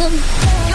Welcome.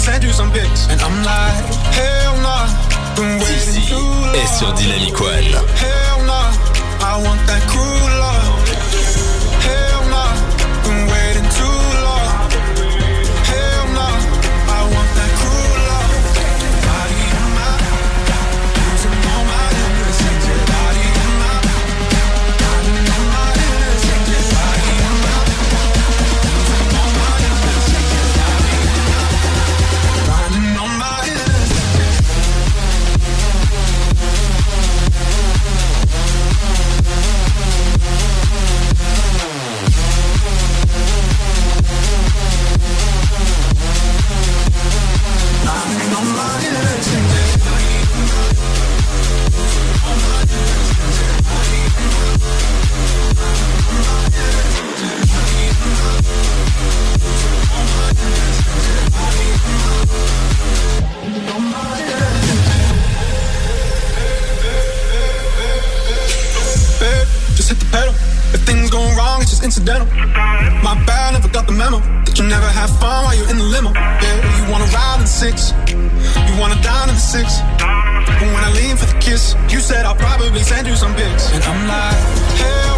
send Et sur Dynamic One. six. When I lean for the kiss, you said I'll probably send you some pics. And I'm like, hell.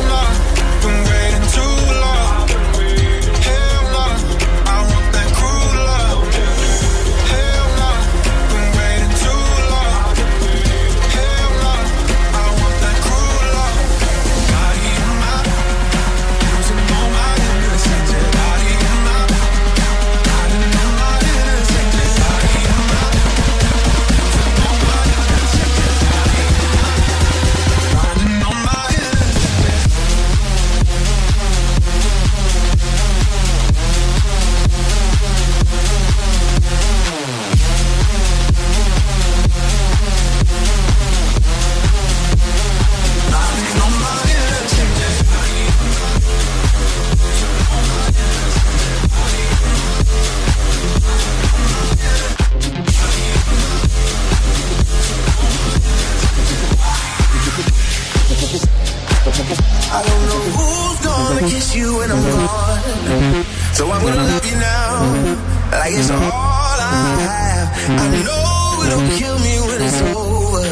is all I have. I know it'll kill me when it's over.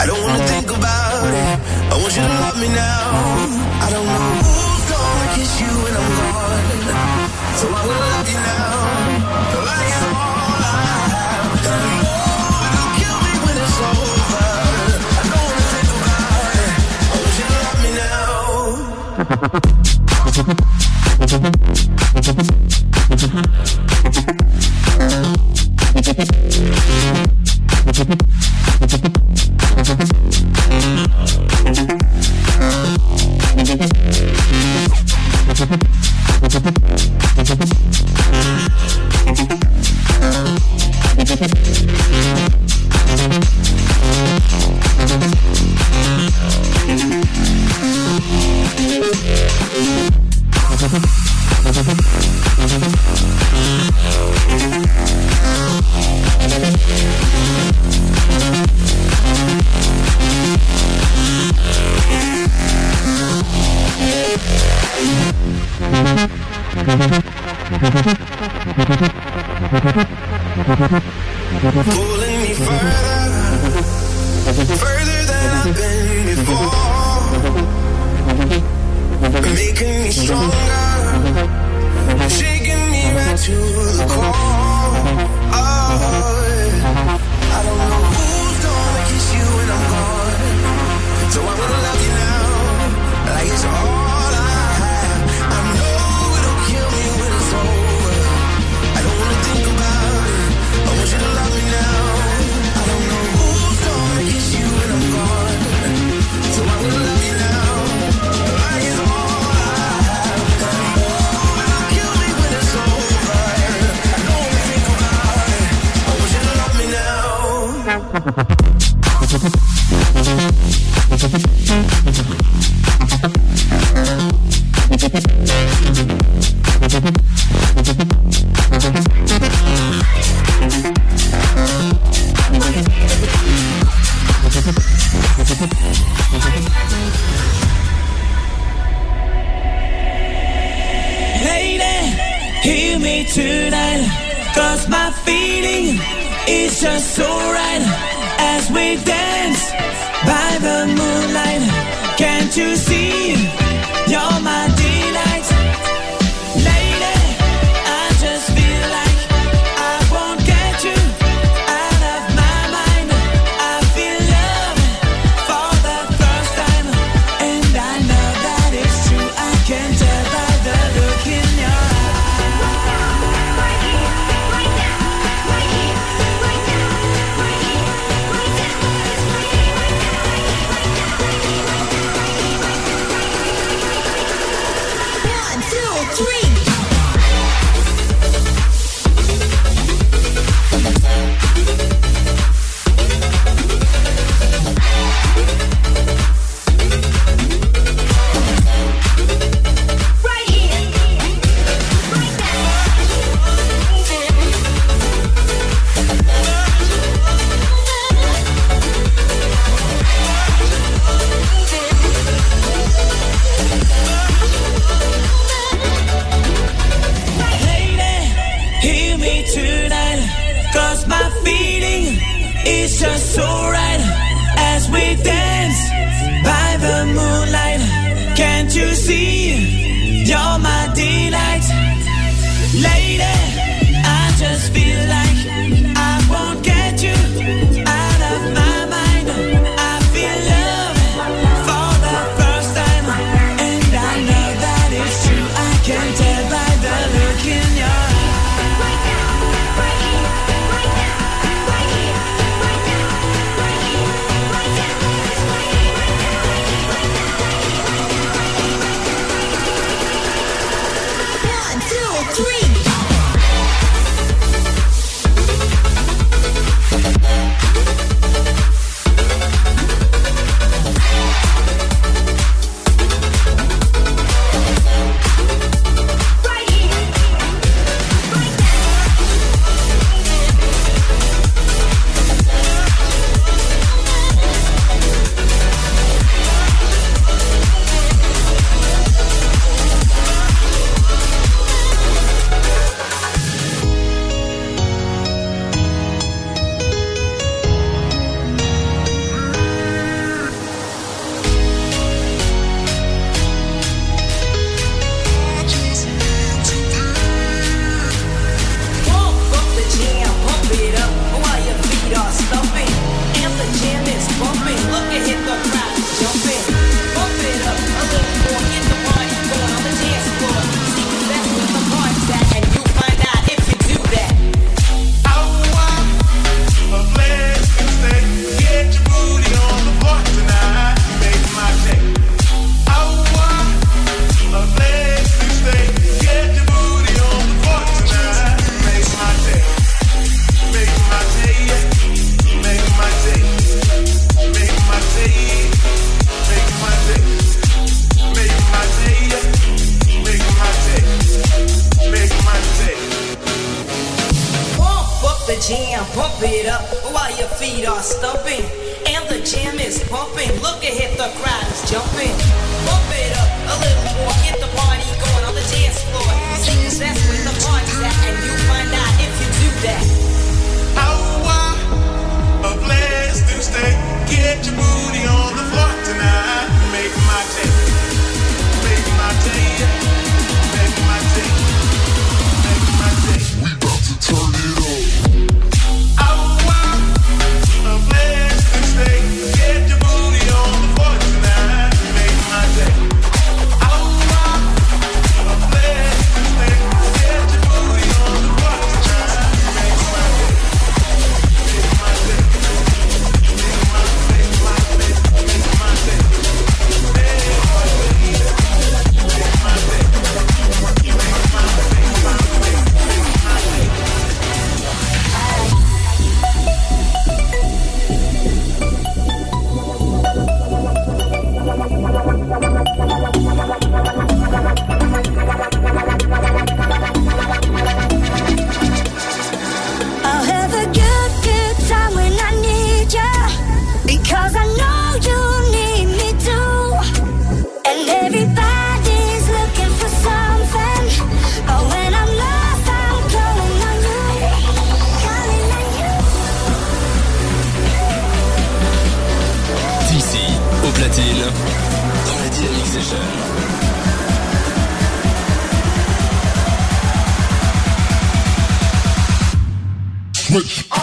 I don't wanna think about it. I want you to love me now. Pulling me further, further than I've been before. Making me stronger, shaking me right to the core. Oh, I don't know who's gonna kiss you when I'm gone, so I'm gonna love you now like it's all. Hear me tonight, cause my feeling is just so right as we dance by the moonlight. Can't you see? You're my that you see. You're my delight, lady. Rich.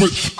break.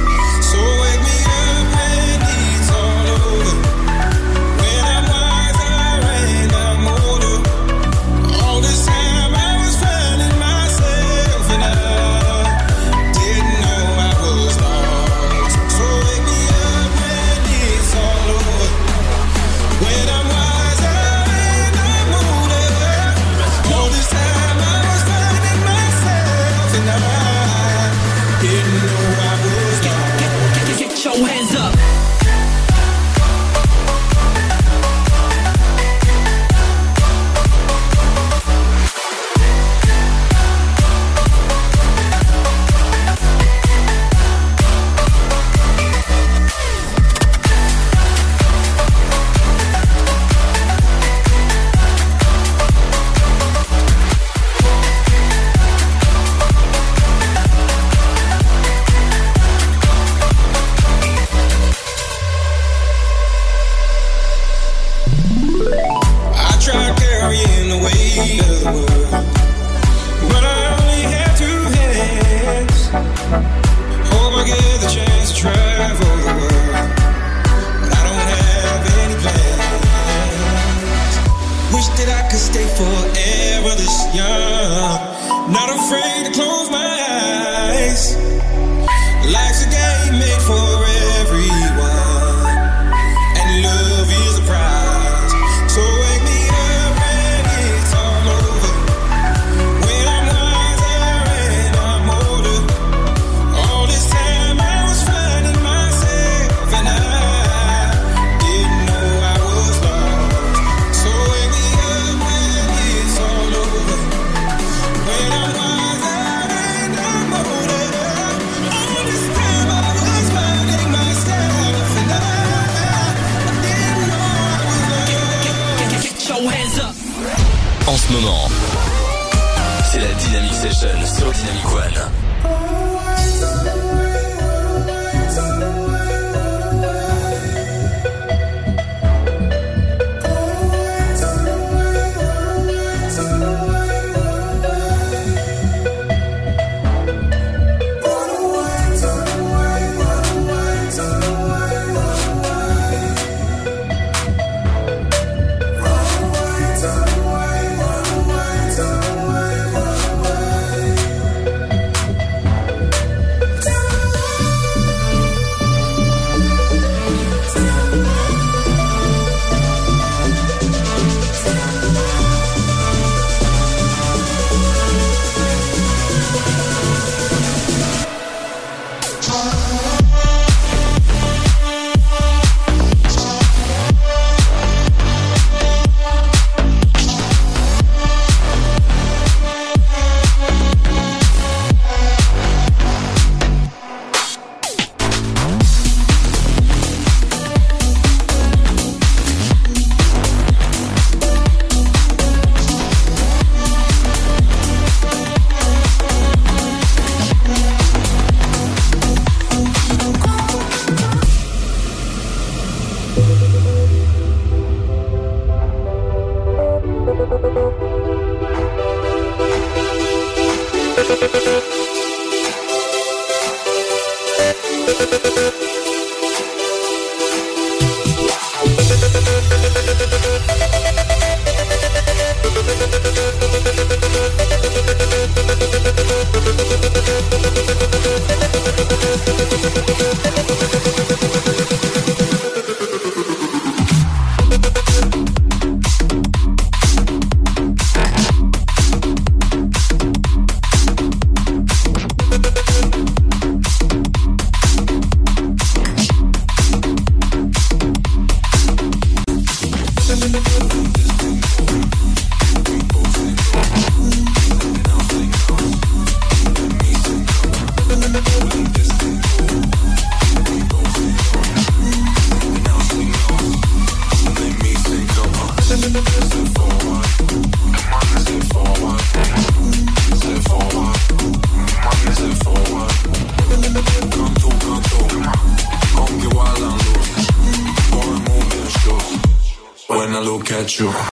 Thank